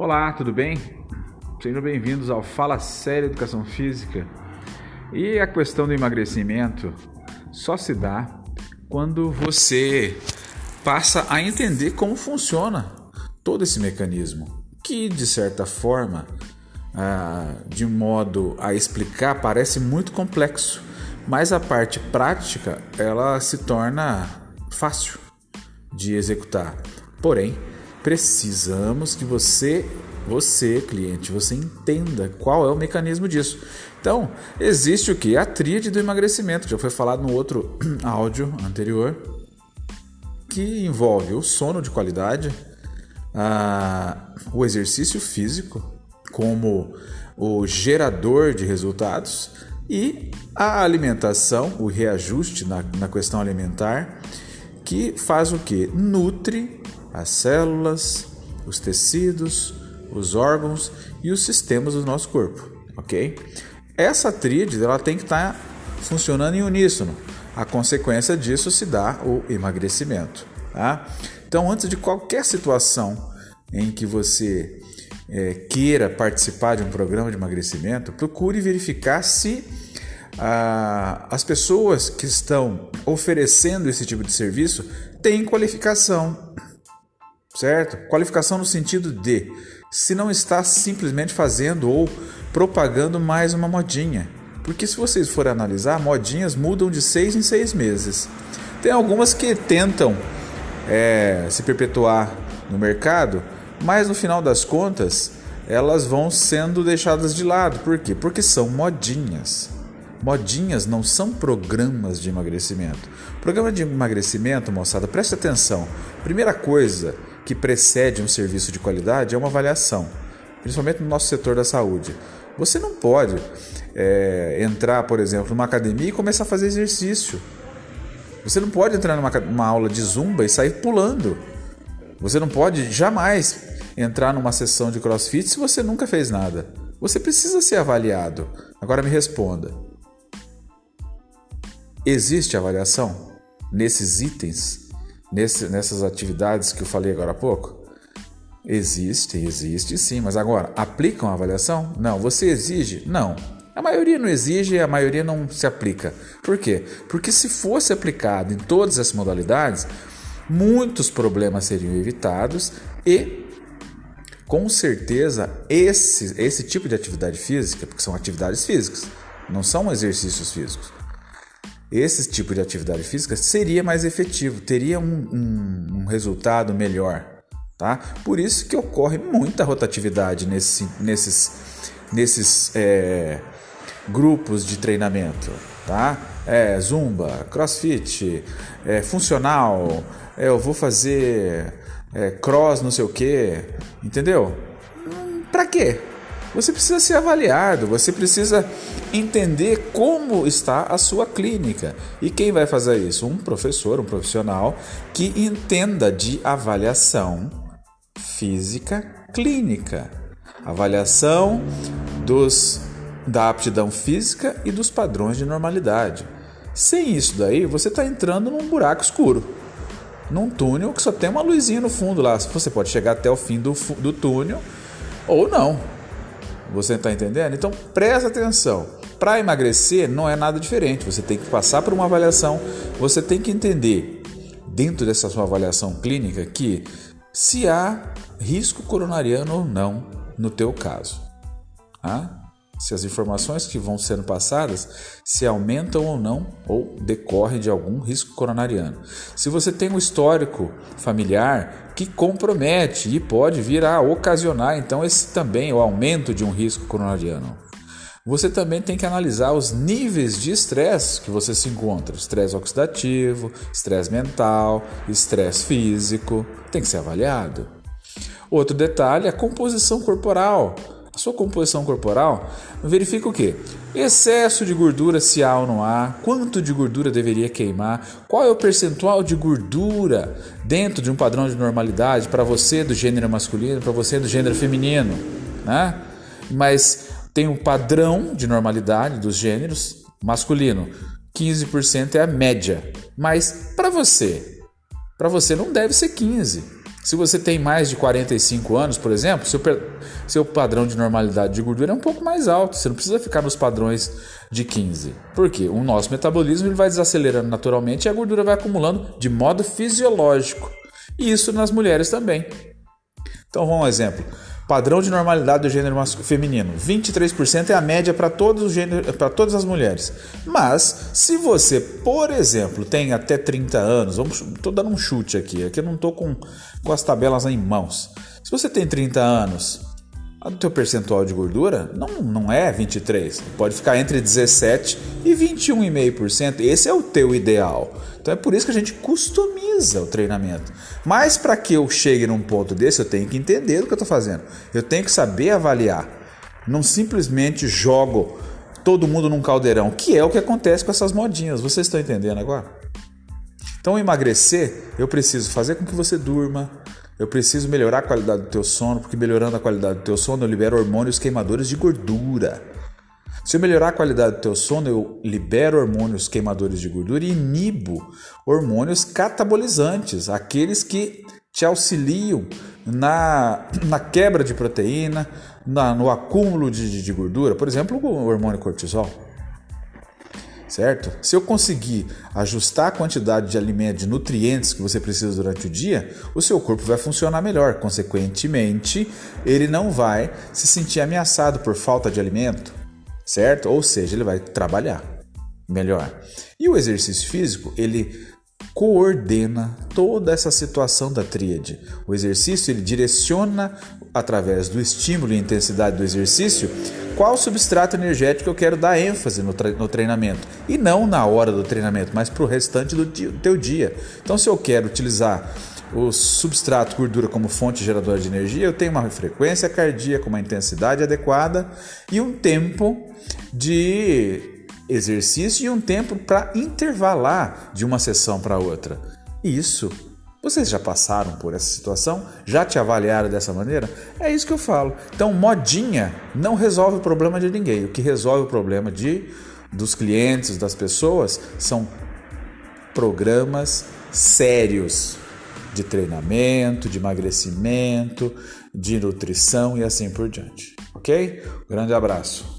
Olá, tudo bem? Sejam bem-vindos ao Fala Sério Educação Física. E a questão do emagrecimento só se dá quando você passa a entender como funciona todo esse mecanismo, que de certa forma, ah, de modo a explicar, parece muito complexo, mas a parte prática ela se torna fácil de executar. Porém, precisamos que você, você cliente, você entenda qual é o mecanismo disso. Então, existe o que? A tríade do emagrecimento, que já foi falado no outro áudio anterior, que envolve o sono de qualidade, a, o exercício físico como o gerador de resultados e a alimentação, o reajuste na, na questão alimentar, que faz o que? Nutre as células, os tecidos, os órgãos e os sistemas do nosso corpo, ok? Essa tríade ela tem que estar tá funcionando em uníssono. A consequência disso se dá o emagrecimento. Tá? Então, antes de qualquer situação em que você é, queira participar de um programa de emagrecimento, procure verificar se ah, as pessoas que estão oferecendo esse tipo de serviço têm qualificação, certo? Qualificação no sentido de se não está simplesmente fazendo ou propagando mais uma modinha. Porque se vocês forem analisar, modinhas mudam de seis em seis meses. Tem algumas que tentam é, se perpetuar no mercado, mas no final das contas elas vão sendo deixadas de lado. Por quê? Porque são modinhas. Modinhas não são programas de emagrecimento. Programa de emagrecimento, moçada, preste atenção. Primeira coisa que precede um serviço de qualidade é uma avaliação, principalmente no nosso setor da saúde. Você não pode é, entrar, por exemplo, numa academia e começar a fazer exercício. Você não pode entrar numa, numa aula de zumba e sair pulando. Você não pode jamais entrar numa sessão de crossfit se você nunca fez nada. Você precisa ser avaliado. Agora me responda: existe avaliação nesses itens nesse, nessas atividades que eu falei agora há pouco? Existe, existe sim, mas agora, aplicam a avaliação? Não. Você exige? Não. A maioria não exige a maioria não se aplica. Por quê? Porque se fosse aplicado em todas as modalidades, muitos problemas seriam evitados e com certeza esse, esse tipo de atividade física, porque são atividades físicas, não são exercícios físicos, esse tipo de atividade física seria mais efetivo, teria um, um, um resultado melhor. Tá? Por isso que ocorre muita rotatividade nesse, nesses, nesses é, grupos de treinamento. Tá? É, zumba, crossfit, é, funcional, é, eu vou fazer é, cross não sei o que, entendeu? Hum, pra quê? Você precisa ser avaliado, você precisa entender como está a sua clínica. E quem vai fazer isso? Um professor, um profissional que entenda de avaliação física clínica. Avaliação dos da aptidão física e dos padrões de normalidade. Sem isso daí, você está entrando num buraco escuro, num túnel que só tem uma luzinha no fundo lá. Você pode chegar até o fim do, do túnel ou não. Você está entendendo? Então presta atenção. Para emagrecer não é nada diferente. Você tem que passar por uma avaliação. Você tem que entender dentro dessa sua avaliação clínica que se há risco coronariano ou não no teu caso. Ah? Se as informações que vão sendo passadas se aumentam ou não ou decorrem de algum risco coronariano. Se você tem um histórico familiar que compromete e pode vir a ocasionar então esse também o aumento de um risco coronariano. Você também tem que analisar os níveis de estresse que você se encontra: estresse oxidativo, estresse mental, estresse físico, tem que ser avaliado. Outro detalhe é a composição corporal sua composição corporal, verifica o que? Excesso de gordura se há ou não há, quanto de gordura deveria queimar, qual é o percentual de gordura dentro de um padrão de normalidade para você do gênero masculino, para você do gênero feminino, né? Mas tem um padrão de normalidade dos gêneros masculino, 15% é a média. Mas para você, para você não deve ser 15, Se você tem mais de 45 anos, por exemplo, seu, seu padrão de normalidade de gordura é um pouco mais alto. Você não precisa ficar nos padrões de 15. Por quê? O nosso metabolismo ele vai desacelerando naturalmente e a gordura vai acumulando de modo fisiológico. E isso nas mulheres também. Então, vamos um exemplo. Padrão de normalidade do gênero feminino, 23% é a média para todas as mulheres. Mas se você, por exemplo, tem até 30 anos, vamos, tô dando um chute aqui, aqui eu não tô com, com as tabelas em mãos. Se você tem 30 anos, o teu percentual de gordura não, não é 23, pode ficar entre 17 e 21,5%. Esse é o teu ideal. Então é por isso que a gente customiza o treinamento. Mas para que eu chegue num ponto desse, eu tenho que entender o que eu estou fazendo. Eu tenho que saber avaliar. Não simplesmente jogo todo mundo num caldeirão, que é o que acontece com essas modinhas. Vocês estão entendendo agora? Então emagrecer, eu preciso fazer com que você durma, eu preciso melhorar a qualidade do teu sono, porque melhorando a qualidade do teu sono eu libero hormônios queimadores de gordura. Se eu melhorar a qualidade do teu sono, eu libero hormônios queimadores de gordura e inibo hormônios catabolizantes, aqueles que te auxiliam na, na quebra de proteína, na, no acúmulo de, de gordura, por exemplo, o hormônio cortisol certo? Se eu conseguir ajustar a quantidade de alimento, de nutrientes que você precisa durante o dia, o seu corpo vai funcionar melhor. Consequentemente, ele não vai se sentir ameaçado por falta de alimento, certo? Ou seja, ele vai trabalhar melhor. E o exercício físico, ele coordena toda essa situação da tríade. O exercício ele direciona através do estímulo e intensidade do exercício qual substrato energético eu quero dar ênfase no, no treinamento. E não na hora do treinamento, mas para o restante do, dia, teu dia. Então, se eu quero utilizar o substrato gordura como fonte geradora de energia, eu tenho uma frequência cardíaca, uma intensidade adequada e um tempo de exercício e um tempo para intervalar de uma sessão para outra. Isso vocês já passaram por essa situação? Já te avaliaram dessa maneira? É isso que eu falo. Então, modinha não resolve o problema de ninguém. O que resolve o problema de dos clientes, das pessoas, são programas sérios de treinamento, de emagrecimento, de nutrição e assim por diante. Ok? Grande abraço.